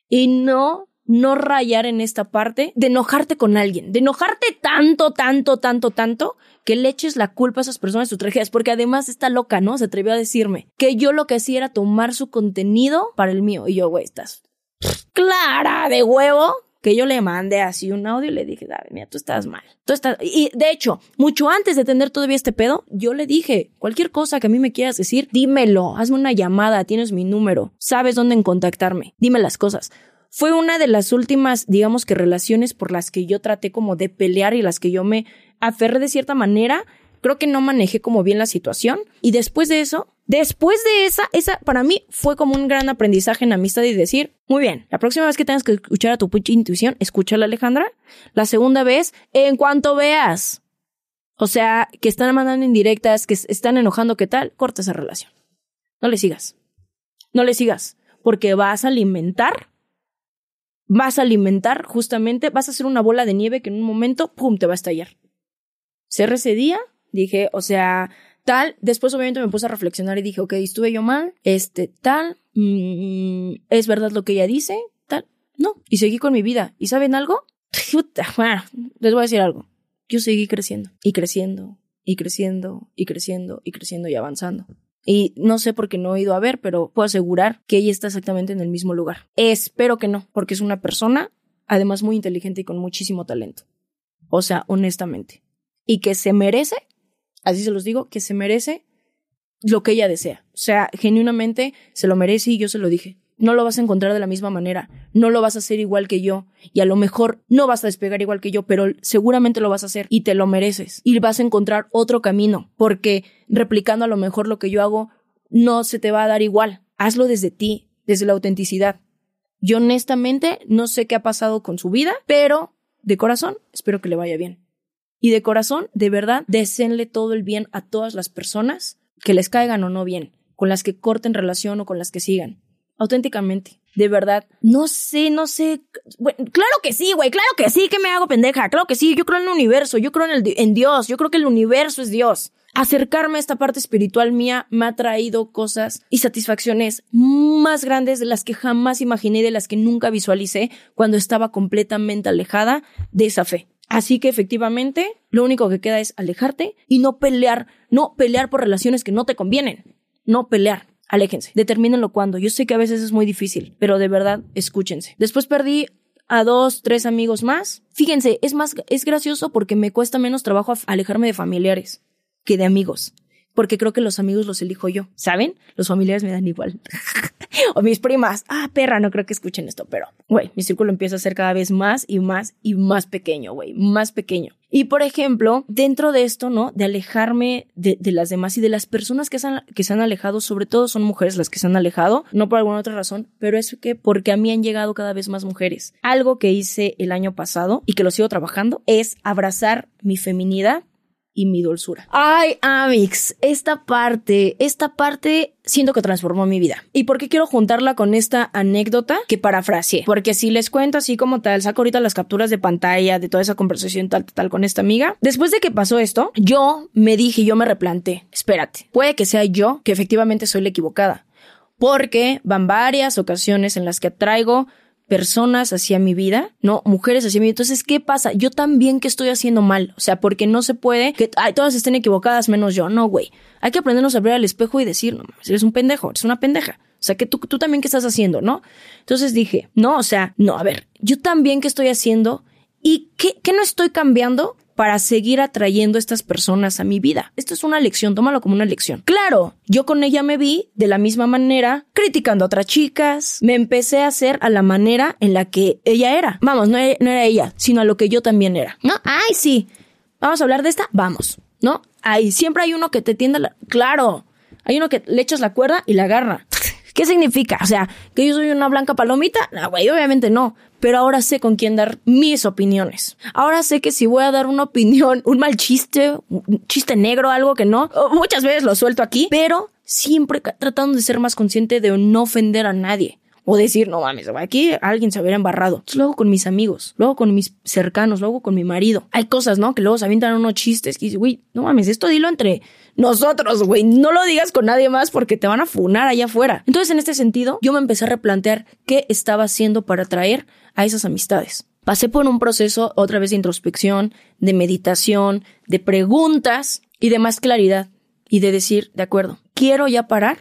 y no no rayar en esta parte de enojarte con alguien, de enojarte tanto, tanto, tanto, tanto, que le eches la culpa a esas personas de sus tragedias, porque además está loca, ¿no? Se atrevió a decirme que yo lo que hacía era tomar su contenido para el mío. Y yo, güey, estás clara de huevo que yo le mandé así un audio y le dije, David, mira, tú estás mal. Tú estás... Y de hecho, mucho antes de tener todavía este pedo, yo le dije, cualquier cosa que a mí me quieras decir, dímelo, hazme una llamada, tienes mi número, sabes dónde en contactarme, dime las cosas fue una de las últimas, digamos que relaciones por las que yo traté como de pelear y las que yo me aferré de cierta manera. Creo que no manejé como bien la situación. Y después de eso, después de esa, esa para mí fue como un gran aprendizaje en amistad y decir, muy bien, la próxima vez que tengas que escuchar a tu intuición, escúchala Alejandra. La segunda vez, en cuanto veas, o sea, que están mandando indirectas, que están enojando, ¿qué tal? Corta esa relación. No le sigas. No le sigas. Porque vas a alimentar vas a alimentar justamente, vas a hacer una bola de nieve que en un momento, ¡pum!, te va a estallar. Cerré ese día, dije, o sea, tal, después obviamente me puse a reflexionar y dije, ok, estuve yo mal, este, tal, mm, es verdad lo que ella dice, tal, no, y seguí con mi vida. ¿Y saben algo? Bueno, les voy a decir algo. Yo seguí creciendo y creciendo y creciendo y creciendo y creciendo y avanzando. Y no sé por qué no he ido a ver, pero puedo asegurar que ella está exactamente en el mismo lugar. Espero que no, porque es una persona, además muy inteligente y con muchísimo talento. O sea, honestamente. Y que se merece, así se los digo, que se merece lo que ella desea. O sea, genuinamente se lo merece y yo se lo dije no lo vas a encontrar de la misma manera, no lo vas a hacer igual que yo y a lo mejor no vas a despegar igual que yo, pero seguramente lo vas a hacer y te lo mereces y vas a encontrar otro camino porque replicando a lo mejor lo que yo hago no se te va a dar igual. Hazlo desde ti, desde la autenticidad. Yo honestamente no sé qué ha pasado con su vida, pero de corazón espero que le vaya bien. Y de corazón, de verdad, deseenle todo el bien a todas las personas que les caigan o no bien, con las que corten relación o con las que sigan auténticamente. De verdad, no sé, no sé, claro que sí, güey, claro que sí, que me hago pendeja, claro que sí, yo creo en el universo, yo creo en, el, en Dios, yo creo que el universo es Dios. Acercarme a esta parte espiritual mía me ha traído cosas y satisfacciones más grandes de las que jamás imaginé, de las que nunca visualicé cuando estaba completamente alejada de esa fe. Así que efectivamente, lo único que queda es alejarte y no pelear, no pelear por relaciones que no te convienen, no pelear. Aléjense, determínenlo cuando. Yo sé que a veces es muy difícil, pero de verdad, escúchense. Después perdí a dos, tres amigos más. Fíjense, es más, es gracioso porque me cuesta menos trabajo alejarme de familiares que de amigos. Porque creo que los amigos los elijo yo, ¿saben? Los familiares me dan igual. o mis primas, ah, perra, no creo que escuchen esto, pero, güey, mi círculo empieza a ser cada vez más y más y más pequeño, güey, más pequeño. Y por ejemplo, dentro de esto, ¿no? De alejarme de, las demás y de las personas que se, han, que se han alejado, sobre todo son mujeres las que se han alejado, no por alguna otra razón, pero es que porque a mí han llegado cada vez más mujeres. Algo que hice el año pasado y que lo sigo trabajando es abrazar mi feminidad y mi dulzura. Ay, Amix, esta parte, esta parte siento que transformó mi vida. ¿Y por qué quiero juntarla con esta anécdota que parafraseé? Porque si les cuento así como tal, saco ahorita las capturas de pantalla de toda esa conversación tal, tal, con esta amiga. Después de que pasó esto, yo me dije, yo me replanté, espérate, puede que sea yo que efectivamente soy la equivocada. Porque van varias ocasiones en las que traigo personas hacia mi vida, ¿no? Mujeres hacia mi vida. Entonces, ¿qué pasa? Yo también que estoy haciendo mal. O sea, porque no se puede que todas estén equivocadas menos yo. No, güey. Hay que aprendernos a ver al espejo y decir, no, eres un pendejo, eres una pendeja. O sea, que tú, tú también qué estás haciendo, ¿no? Entonces dije, no, o sea, no, a ver, yo también qué estoy haciendo y qué no estoy cambiando para seguir atrayendo a estas personas a mi vida. Esto es una lección, tómalo como una lección. Claro, yo con ella me vi de la misma manera, criticando a otras chicas, me empecé a hacer a la manera en la que ella era. Vamos, no, era ella, sino a lo que yo también era. No, ay, sí. Vamos a hablar de esta, vamos, ¿no? Ay, siempre hay uno que te tiende la... Claro, hay uno que le echas la cuerda y la agarra. ¿Qué significa? O sea, que yo soy una blanca palomita. No, güey, obviamente no. Pero ahora sé con quién dar mis opiniones. Ahora sé que si voy a dar una opinión, un mal chiste, un chiste negro, algo que no, muchas veces lo suelto aquí, pero siempre tratando de ser más consciente de no ofender a nadie. O decir, no mames, aquí alguien se hubiera embarrado. luego con mis amigos, luego con mis cercanos, luego con mi marido. Hay cosas, ¿no? Que luego se avientan unos chistes que dices, güey, no mames, esto dilo entre nosotros, güey. No lo digas con nadie más porque te van a funar allá afuera. Entonces, en este sentido, yo me empecé a replantear qué estaba haciendo para atraer a esas amistades. Pasé por un proceso otra vez de introspección, de meditación, de preguntas y de más claridad y de decir, de acuerdo, quiero ya parar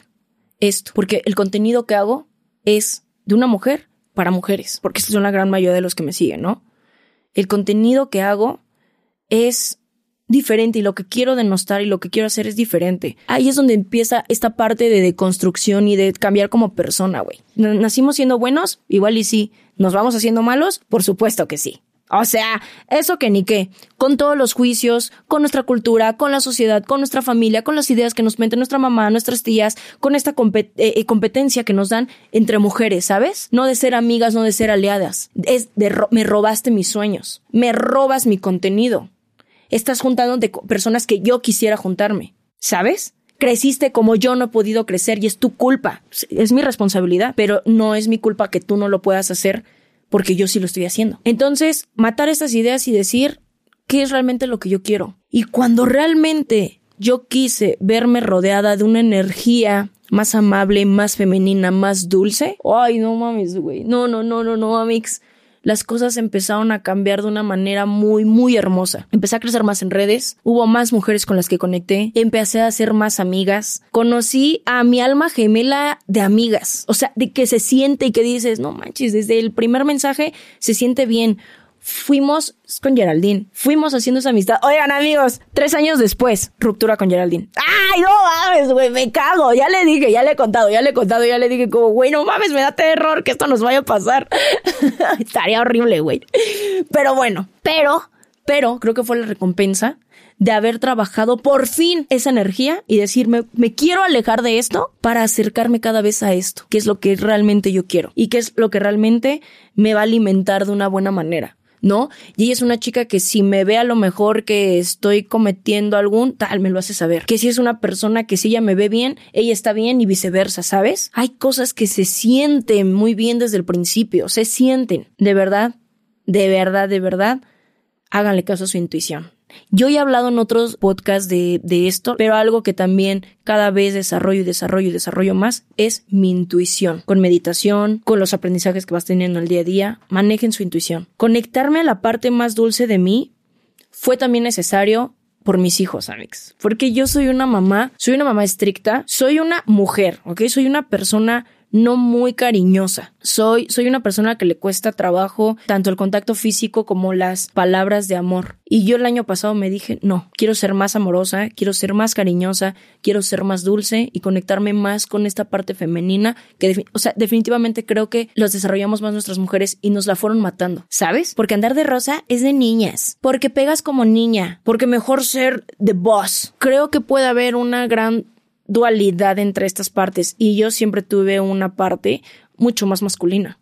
esto, porque el contenido que hago es de una mujer para mujeres, porque son la gran mayoría de los que me siguen, ¿no? El contenido que hago es diferente y lo que quiero denostar y lo que quiero hacer es diferente. Ahí es donde empieza esta parte de deconstrucción y de cambiar como persona, güey. ¿Nacimos siendo buenos? Igual y sí. ¿Nos vamos haciendo malos? Por supuesto que sí. O sea, eso que ni qué, con todos los juicios, con nuestra cultura, con la sociedad, con nuestra familia, con las ideas que nos mete nuestra mamá, nuestras tías, con esta eh, eh, competencia que nos dan entre mujeres, ¿sabes? No de ser amigas, no de ser aliadas. Es de me robaste mis sueños, me robas mi contenido. Estás juntando de personas que yo quisiera juntarme, ¿sabes? Creciste como yo no he podido crecer y es tu culpa. Es mi responsabilidad, pero no es mi culpa que tú no lo puedas hacer porque yo sí lo estoy haciendo. Entonces, matar estas ideas y decir qué es realmente lo que yo quiero. Y cuando realmente yo quise verme rodeada de una energía más amable, más femenina, más dulce, ay, no mames, güey. No, no, no, no, no, amix las cosas empezaron a cambiar de una manera muy, muy hermosa. Empecé a crecer más en redes, hubo más mujeres con las que conecté, empecé a hacer más amigas, conocí a mi alma gemela de amigas, o sea, de que se siente y que dices, no manches, desde el primer mensaje se siente bien fuimos con Geraldine, fuimos haciendo esa amistad. Oigan, amigos, tres años después, ruptura con Geraldine. ¡Ay, no mames, güey! Me cago. Ya le dije, ya le he contado, ya le he contado, ya le dije como, güey, no mames, me da terror que esto nos vaya a pasar. Estaría horrible, güey. Pero bueno, pero, pero creo que fue la recompensa de haber trabajado por fin esa energía y decirme, me quiero alejar de esto para acercarme cada vez a esto, que es lo que realmente yo quiero y que es lo que realmente me va a alimentar de una buena manera ¿no? Y ella es una chica que si me ve a lo mejor que estoy cometiendo algún tal, me lo hace saber. Que si es una persona que si ella me ve bien, ella está bien y viceversa, ¿sabes? Hay cosas que se sienten muy bien desde el principio, se sienten, de verdad, de verdad, de verdad, háganle caso a su intuición. Yo he hablado en otros podcasts de, de, esto, pero algo que también cada vez desarrollo y desarrollo y desarrollo más es mi intuición. Con meditación, con los aprendizajes que vas teniendo el día a día, manejen su intuición. Conectarme a la parte más dulce de mí fue también necesario por mis hijos, Alex. Porque yo soy una mamá, soy una mamá estricta, soy una mujer, ¿ok? Soy una persona no muy cariñosa. Soy, soy una persona que le cuesta trabajo tanto el contacto físico como las palabras de amor. Y yo el año pasado me dije, no, quiero ser más amorosa, quiero ser más cariñosa, quiero ser más dulce y conectarme más con esta parte femenina que, o sea, definitivamente creo que los desarrollamos más nuestras mujeres y nos la fueron matando, ¿sabes? Porque andar de rosa es de niñas, porque pegas como niña, porque mejor ser the boss. Creo que puede haber una gran dualidad entre estas partes y yo siempre tuve una parte mucho más masculina.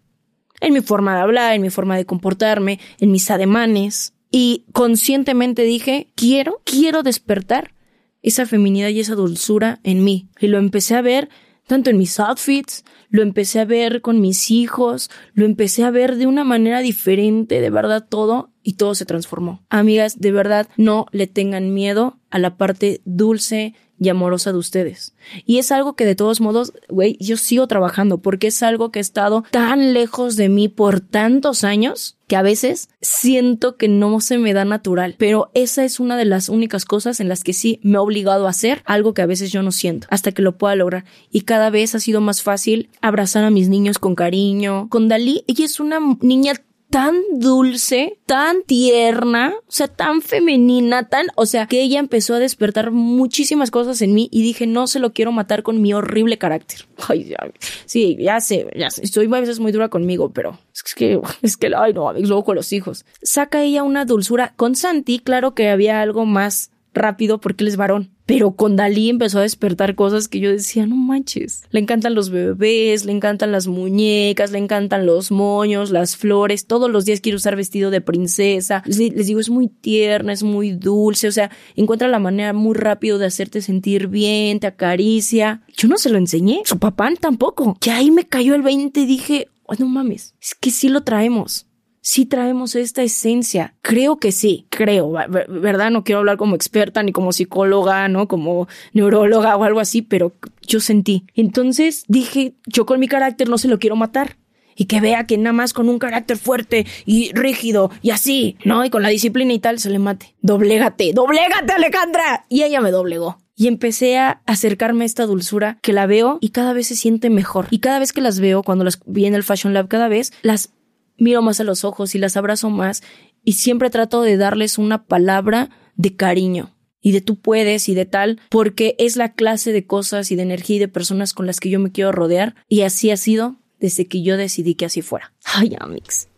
En mi forma de hablar, en mi forma de comportarme, en mis ademanes. Y conscientemente dije, quiero, quiero despertar esa feminidad y esa dulzura en mí. Y lo empecé a ver tanto en mis outfits, lo empecé a ver con mis hijos, lo empecé a ver de una manera diferente, de verdad todo, y todo se transformó. Amigas, de verdad, no le tengan miedo a la parte dulce, y amorosa de ustedes. Y es algo que de todos modos, güey, yo sigo trabajando porque es algo que ha estado tan lejos de mí por tantos años que a veces siento que no se me da natural. Pero esa es una de las únicas cosas en las que sí me he obligado a hacer algo que a veces yo no siento hasta que lo pueda lograr. Y cada vez ha sido más fácil abrazar a mis niños con cariño. Con Dalí, ella es una niña tan dulce, tan tierna, o sea, tan femenina, tan, o sea, que ella empezó a despertar muchísimas cosas en mí y dije, no se lo quiero matar con mi horrible carácter. Ay, ya, sí, ya sé, ya sé, estoy a veces muy dura conmigo, pero es que, es que, ay, no, luego con los hijos. Saca ella una dulzura. Con Santi, claro que había algo más rápido porque él es varón. Pero con Dalí empezó a despertar cosas que yo decía, no manches. Le encantan los bebés, le encantan las muñecas, le encantan los moños, las flores. Todos los días quiere usar vestido de princesa. Les, digo, es muy tierna, es muy dulce. O sea, encuentra la manera muy rápido de hacerte sentir bien, te acaricia. Yo no se lo enseñé. Su papá tampoco. Que ahí me cayó el 20 y dije, oh, no mames. Es que sí lo traemos sí traemos esta esencia. Creo que sí, creo, ¿verdad? No quiero hablar como experta ni como psicóloga, ¿no? Como neuróloga o algo así, pero yo sentí. Entonces dije, yo con mi carácter no se lo quiero matar. Y que vea que nada más con un carácter fuerte y rígido y así, ¿no? Y con la disciplina y tal se le mate. Doblégate, doblégate, Alejandra. Y ella me doblegó y empecé a acercarme a esta dulzura que la veo y cada vez se siente mejor. Y cada vez que las veo, cuando las vi en el Fashion Lab, cada vez las miro más a los ojos y las abrazo más y siempre trato de darles una palabra de cariño y de tú puedes y de tal, porque es la clase de cosas y de energía y de personas con las que yo me quiero rodear y así ha sido desde que yo decidí que así fuera. Ay, Amix.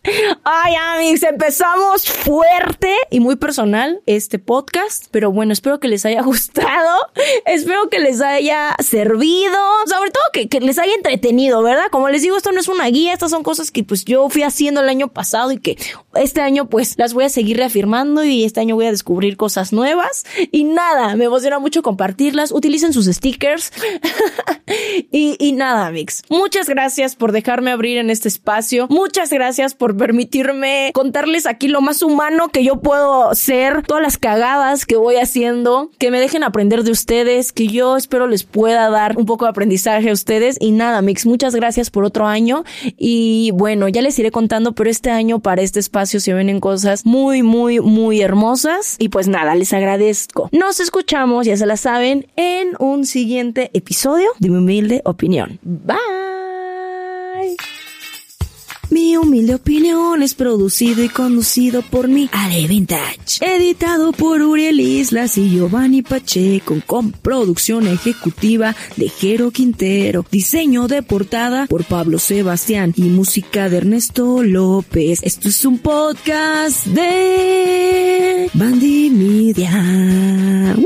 Ay, Amix, empezamos fuerte y muy personal este podcast, pero bueno, espero que les haya gustado, espero que les haya servido, sobre todo que, les haya entretenido, ¿verdad? Como les digo, esto no es una guía, estas son cosas que pues yo fui haciendo el año pasado y que este año pues las voy a seguir reafirmando y este año voy a descubrir cosas nuevas y nada, me emociona mucho compartirlas, utilicen sus stickers y, y nada, Amix. Muchas gracias por dejarme abrir en este espacio. Muchas gracias por permitirme contarles aquí lo más humano que yo puedo ser, todas las cagadas que voy haciendo, que me dejen aprender de ustedes, que yo espero les pueda dar un poco de aprendizaje a ustedes. Y nada, Mix, muchas gracias por otro año. Y bueno, ya les iré contando, pero este año para este espacio se vienen cosas muy, muy, muy hermosas. Y pues nada, les agradezco. Nos escuchamos, ya se la saben, en un siguiente episodio de mi humilde opinión. Bye. Mi humilde opinión es producido y conducido por mi Ale Vintage. Editado por Uriel Islas y Giovanni Pacheco con producción ejecutiva de Jero Quintero. Diseño de portada por Pablo Sebastián y música de Ernesto López. Esto es un podcast de Bandy Media.